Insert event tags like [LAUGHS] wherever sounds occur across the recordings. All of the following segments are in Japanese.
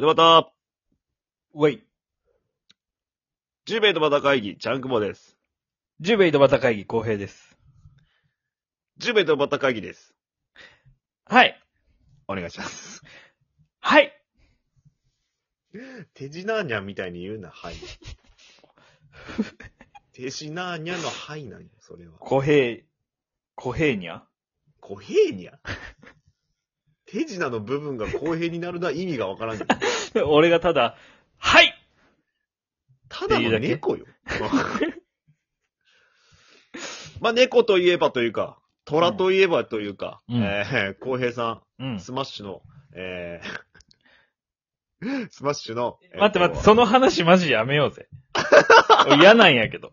で、また、ウェイ。ジュベイとまた会議、チャンクボです。ジュベイドバタ会議公平です。ジュベイとまた会議です。はい。お願いします。はい。手品ーニャみたいに言うな、はい。[LAUGHS] 手品ーニャのはいなんよ、それは。公平、公平にゃ？小平にゃ？手品の部分が公平になるのは意味がわからんけど。[LAUGHS] 俺がただ、はいただの猫よ。[LAUGHS] まあ、猫といえばというか、虎といえばというか、うんえー、浩平さうんん、。スマッシュの、えー、[LAUGHS] スマッシュの、待って待って、その話マジやめようぜ。嫌なんやけど。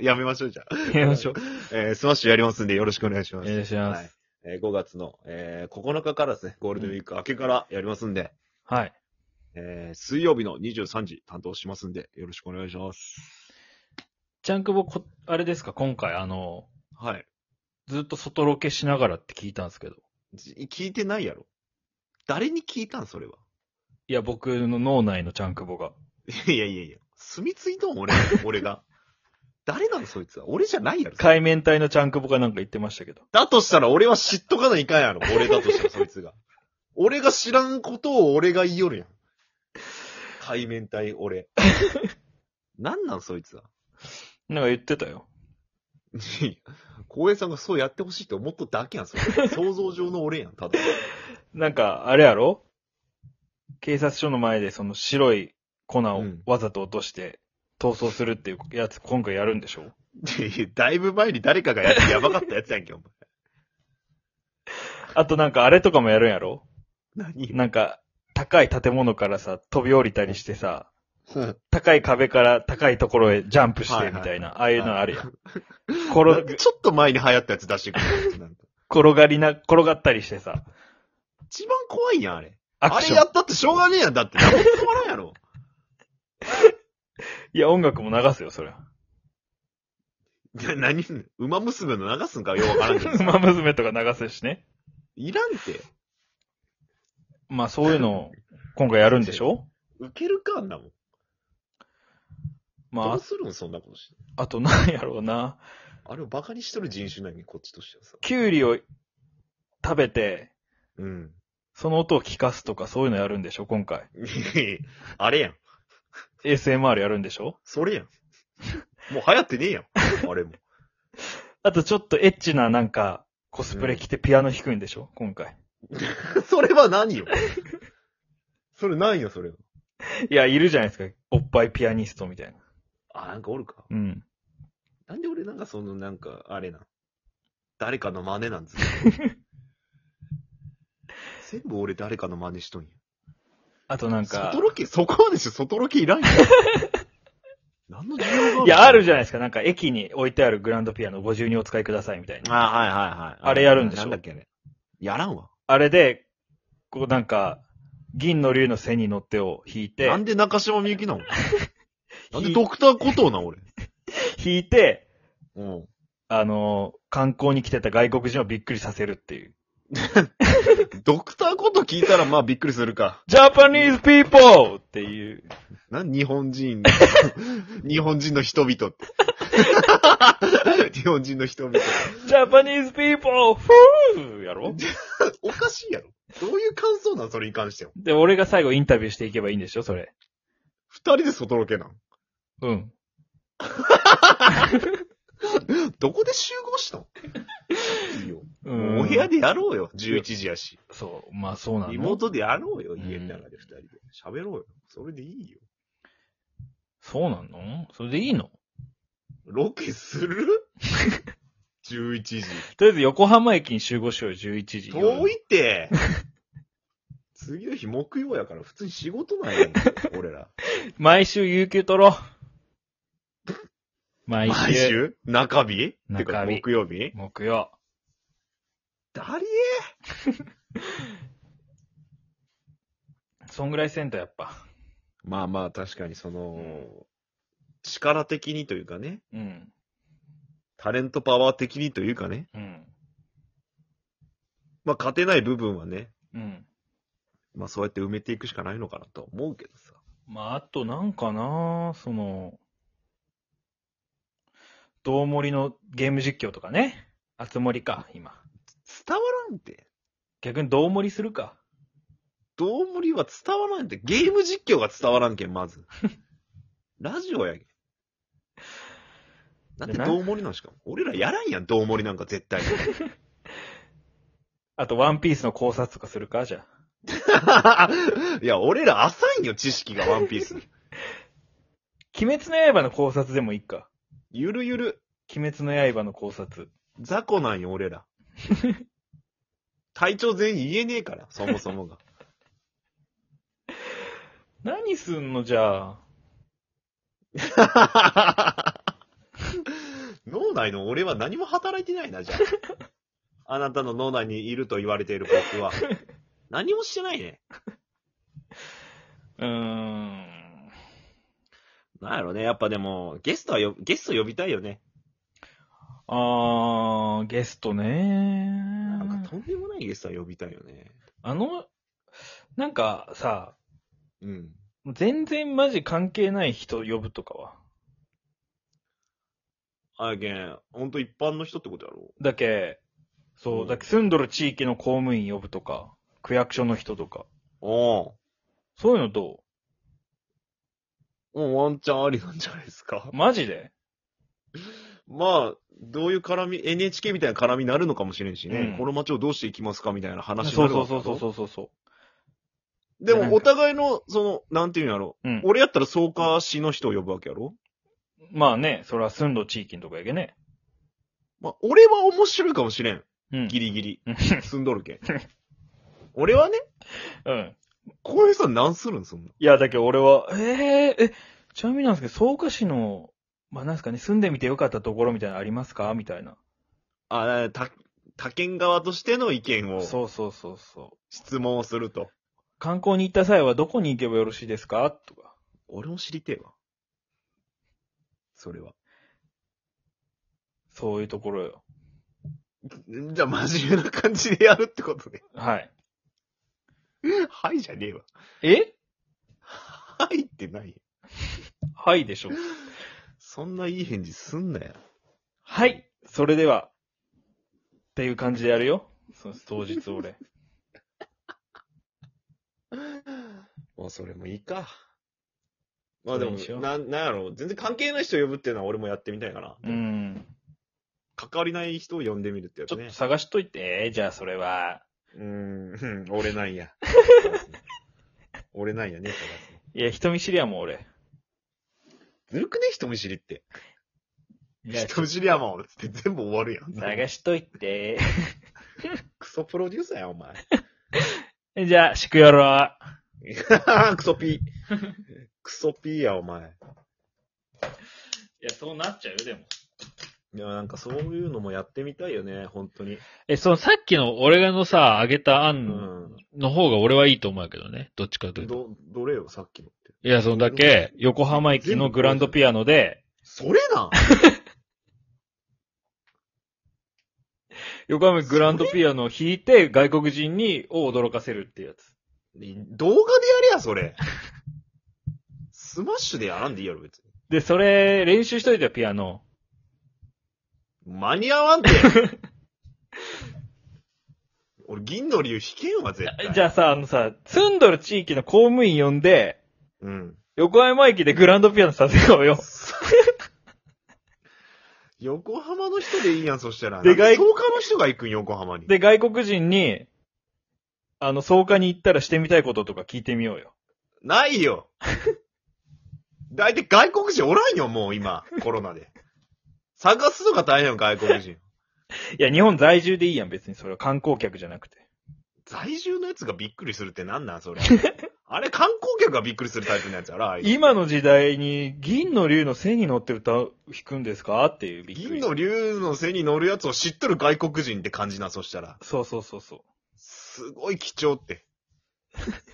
やめましょう、じゃあ。やめましょう。えー、スマッシュやりますんでよろしくお願いします。お願いしますはい。えー、5月の、えー、9日からですね、ゴールデンウィーク明けからやりますんで、はい。えー、水曜日の23時担当しますんで、よろしくお願いします。ちゃんくぼこ、あれですか、今回あの、はい。ずっと外ロケしながらって聞いたんですけど。じ聞いてないやろ。誰に聞いたんそれは？いや、僕の脳内のちゃんくぼが。いやいやいや、住み着いとん俺、俺が。誰なのそいつは。俺じゃないやろ。海面体のちゃんくぼがなんか言ってましたけど。だとしたら俺は知っとかないかんやろ。俺だとしたらそいつが。[LAUGHS] 俺が知らんことを俺が言いよるやん。海面体俺。[LAUGHS] なんなんそいつは。なんか言ってたよ。光栄さんがそうやってほしいって思っとっただけやん、それ。想像上の俺やん、ただ。[LAUGHS] なんか、あれやろ？警察署の前でその白い粉をうんわざと落として逃走するっていうやつ今回やるんでしょ？だいぶ前に誰かがやって [LAUGHS] やばかったやつやんけ、お前。あとなんかあれとかもやるんやろ？何？なんか、高い建物からさ、飛び降りたりしてさ、うん高い壁から高いところへジャンプしはいはいてみたいな、ああいうのあるやん。転でちょっと前に流行ったやつ出してくるのなんか転がりな、転がったりしてさ、一番怖いやん、あれ。あれやったってしょうがねえやん。だって、何も変わらんやろ。いや、音楽も流すよ、それ。い [LAUGHS] や何馬娘の流すんかようわからんけどさ。[LAUGHS] 馬娘とか流すしね。いらんて。まあそういうのを今回やるんでしょ？受けるか、あんなもん。どまうするん、そんなことして。あ、あとなんやろうな。あれをバカにしとる人種なんや、こっちとしてはさ。キュウリを食べて、うん。その音を聞かすとかそういうのやるんでしょ今回。[LAUGHS] あれやん。ASMR やるんでしょ？それやん。もう流行ってねえやん。あれも。あとちょっとエッチななんか、コスプレ着てピアノ弾くんでしょ？今回。[LAUGHS] それは何よ？それ何よ、それは？いや、いるじゃないですか。おっぱいピアニストみたいな。あ、なんかおるか。うん。なんで俺なんかそのなんか、あれなん？誰かの真似なんですよ。[LAUGHS] 全部俺誰かの真似しとんや。あとなんか外、ロケ、そこまでしょ、外ロケいらんやん。[LAUGHS] 何の需要がいや、あるじゃないですか。なんか駅に置いてあるグランドピアノご自由にお使いくださいみたいな。あはいはいはい。あれやるんでしょ？なんだっけね。やらんわ。あれで、こうなんか、銀の竜の背に乗ってを弾いて、なんで中島みゆきなの？[LAUGHS] なんでドクターコトーな、俺？弾いて、うん。あのー観光に来てた外国人をびっくりさせるっていう。[LAUGHS] ドクターコトー聞いたらまあびっくりするか。Japanese people! っていう。なん日本人、[LAUGHS] 日本人の人々って。[LAUGHS] 日本人の人々。Japanese people! ふーやろ？[LAUGHS] おかしいやろ。どういう感想なん？それに関しては。で、俺が最後インタビューしていけばいいんでしょ？それ。二人で外ロケなん？うん。どこで集合したの部屋でやろうよ。11時やし。そう。まあそうなの。リモートでやろうよ。ん家の中で二人で。喋ろうよ。それでいいよ。そうなの？それでいいの？ロケする [LAUGHS] ?11 時。とりあえず横浜駅に集合しようよ、11時。遠いって。次の日木曜やから普通に仕事なんやん。[LAUGHS] 俺ら。毎週有給取ろう。毎週。毎週？中日？中日木曜日？木曜。だり [LAUGHS] そんぐらいせんとやっぱ。まあまあ確かにその、力的にというかね、うん。タレントパワー的にというかね、うん。まあ勝てない部分はね、うん。まあそうやって埋めていくしかないのかなとは思うけどさ。まあ、あとなんかなその、どうもりのゲーム実況とかね。あつ森か、今。伝わらんって。逆にどうもりするか。どうもりは伝わらんって。ゲーム実況が伝わらんけん、まず。[LAUGHS] ラジオやけん。なんでどうもりなんしかも。俺らやらんやん、どうもりなんか絶対に。[LAUGHS] あと、ワンピースの考察とかするかじゃ [LAUGHS] いや、俺ら浅いんよ、知識がワンピース。あ。鬼滅の刃の考察でもいいか。ゆるゆる。鬼滅の刃の考察。雑魚なんよ、俺ら。[LAUGHS] 体調全員言えねえから、そもそもが。[LAUGHS] 何すんのじゃあ。[LAUGHS] 脳内の俺は何も働いてないな、じゃあ。あなたの脳内にいると言われている僕は。何もしてないね。うーん。なんやろね。やっぱでも、ゲストはよ、ゲスト呼びたいよね。あー、ゲストねなんかとんでもないゲストは呼びたいよね。あの、なんかさ、うん。全然マジ関係ない人呼ぶとかは？あやけん、ほんと一般の人ってことやろだけ、そうう、んだけ住んどる地域の公務員呼ぶとか、区役所の人とか。おうそういうのどもうワンチャンありなんじゃないですかう。マジで？まあ、どういう絡み、NHK みたいな絡みになるのかもしれんしね。うんこの街をどうしていきますかみたいな話にそうなるわけそうそうそうそうそう。でも、お互いの、その、なんていうんやろ。うん。俺やったら草加市の人を呼ぶわけやろまあね、それは住んど地域のとこやけね。まあ、俺は面白いかもしれん。うん。ギリギリ。うん住んどるけん。[LAUGHS] 俺はね、うん。こういう人何するん？そんな。いや、だけど俺は、えー、え、ちなみになんですけど、草加市の、まあなんですかね、住んでみてよかったところみたいなのありますか？みたいな。あ、た、他県側としての意見をそうそうそうそう。質問をすると。観光に行った際はどこに行けばよろしいですか？とか。俺も知りてえわ。それは。そういうところよ。じゃあ真面目な感じでやるってことね。はい。はいじゃねえわ。え？はいってない。はいでしょ。そんないい返事すんなよ。はい。それでは、っていう感じでやるよ。そう当日俺。[LAUGHS] もうそれもいいか。まあでもなん、なんやろう、全然関係ない人呼ぶっていうのは俺もやってみたいかな。うん。関わりない人を呼んでみるってやつねちょっと。探しといて、じゃあそれは。うーん、うん俺なんや。[LAUGHS] 俺なんやね、探すのいや、人見知りやもん俺。ずるくね、人見知りって。いや、人見知りやもん、つって全部終わるやん。探しといて。クソプロデューサーや、お前。[LAUGHS] じゃあ、しくよろ。[LAUGHS] クソピー。[LAUGHS] クソピーや、お前。いや、そうなっちゃうよ、でも。いや、なんかそういうのもやってみたいよね、本当に。え、そのさっきの俺がのさ、あげたう案ん。の方が俺はいいと思うけどね。どっちかというと。ど、どれよ、さっきのって。いや、そのだけ、横浜駅のグランドピアノで、それなん？横浜グランドピアノを弾いて、外国人に、を驚かせるってやつ。動画でやれや、それ。スマッシュでやらんでいいやろ、別に。で、それ、練習しといてよ、ピアノ。間に合わんて。[LAUGHS] 俺、銀の竜弾けんわ、絶対。じゃあさ、あのさ、住んどる地域の公務員呼んで、うん。横浜駅でグランドピアノさせようよ。[LAUGHS] 横浜の人でいいやん、そしたら。で外外華の人が行くん、横浜に？で、外国人に、あの、草加に行ったらしてみたいこととか聞いてみようよ。ないよ。だいたい外国人おらんよ、もう今、コロナで。探すのが大変よ、外国人。[LAUGHS] いや、日本在住でいいやん、別にそれは観光客じゃなくて。在住のやつがびっくりするってなんなん、それ。[LAUGHS] あれ、観光客がびっくりするタイプのやつやろ、あ今の時代に銀の竜の背に乗って歌う、弾くんですか？っていうびっくり。銀の竜の背に乗るやつを知っとる外国人って感じな、そしたら。そうそうそうそう。すごい貴重って。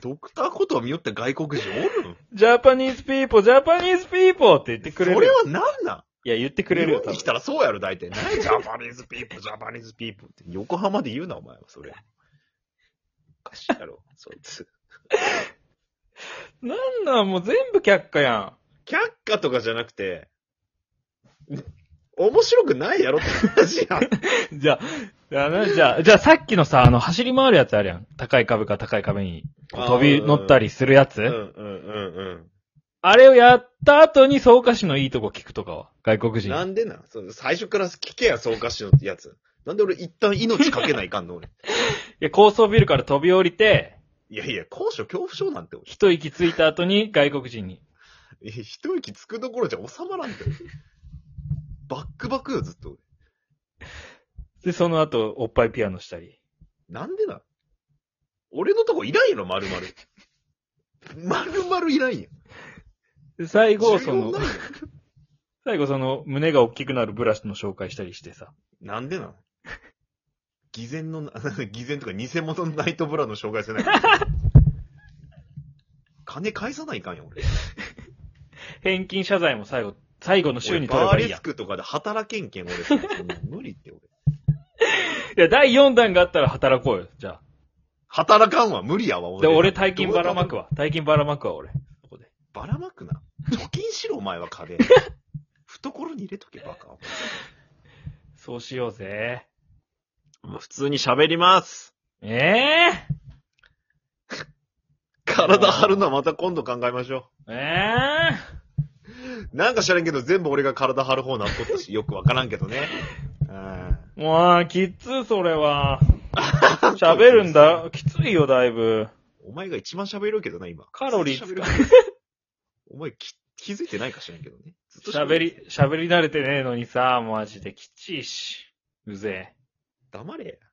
ドクターコトー見よって外国人おるん？ Japanese people、Japanese people って言ってくれる。それは何なん？いや、言ってくれるよ、日本に来たらそうやろ、大体。何 Japanese people、Japanese people って。横浜で言うな、お前は、それ。おかしいやろ、そいつ。なんなん、もう全部却下や却下とかじゃなくて、面白くないやろって話やん。[LAUGHS] じゃあ、じゃあな、じゃあ、じゃあさっきのさ、あの、走り回るやつあるやん。高い壁か高い壁にこう飛び乗ったりするやつ。うんうんうんうん。あれをやった後に草加市のいいとこ聞くとかは？外国人。なんでなん？その最初から聞けや、草加市のやつ。なんで俺一旦命かけないかんの俺。[LAUGHS] いや、高層ビルから飛び降りて、いやいや、高所恐怖症なんて俺。一息ついた後に外国人に。いや一息つくどころじゃ収まらんて。バックバックよ、ずっと俺。で、その後、おっぱいピアノしたり。なんでなん？俺のとこいらんやろ、丸々。丸々いらんやん。で、最後、その [LAUGHS] 最後その、胸が大きくなるブラシの紹介したりしてさ。なんでなん偽善のな、[LAUGHS] 偽善とか偽物のナイトブラの紹介せない。[LAUGHS] 金返さないかんよ、俺。返金謝罪も最後、最後の週俺に取ればいいやんバーレス。クとかで働けんけん、俺。そんな無理って、俺。いや、第4弾があったら働こうよ、じゃ働かんわ、無理やわ、あ。で、俺大金ばらまくわ。大金ばらまくわ、俺。そこで。ばらまくな。貯金しろ、お前は金。[LAUGHS] 懐に入れとけ、バカ。そうしようぜ。普通に喋ります。ええ [LAUGHS] 体張るのはまた今度考えましょー、えう。なんか知らんけど、全部俺が体張る方なっとったし、[LAUGHS] よくわからんけどね。うんー、もう、きっつ、それは。喋るんだ。きついよ、だいぶ。お前が一番喋るけどな、今。カロリーずっと喋るお前き気づいてないか知らんけどね。ずっと喋り、喋り慣れてねえのにさ、マジできっちいし。うぜえ。黙れや。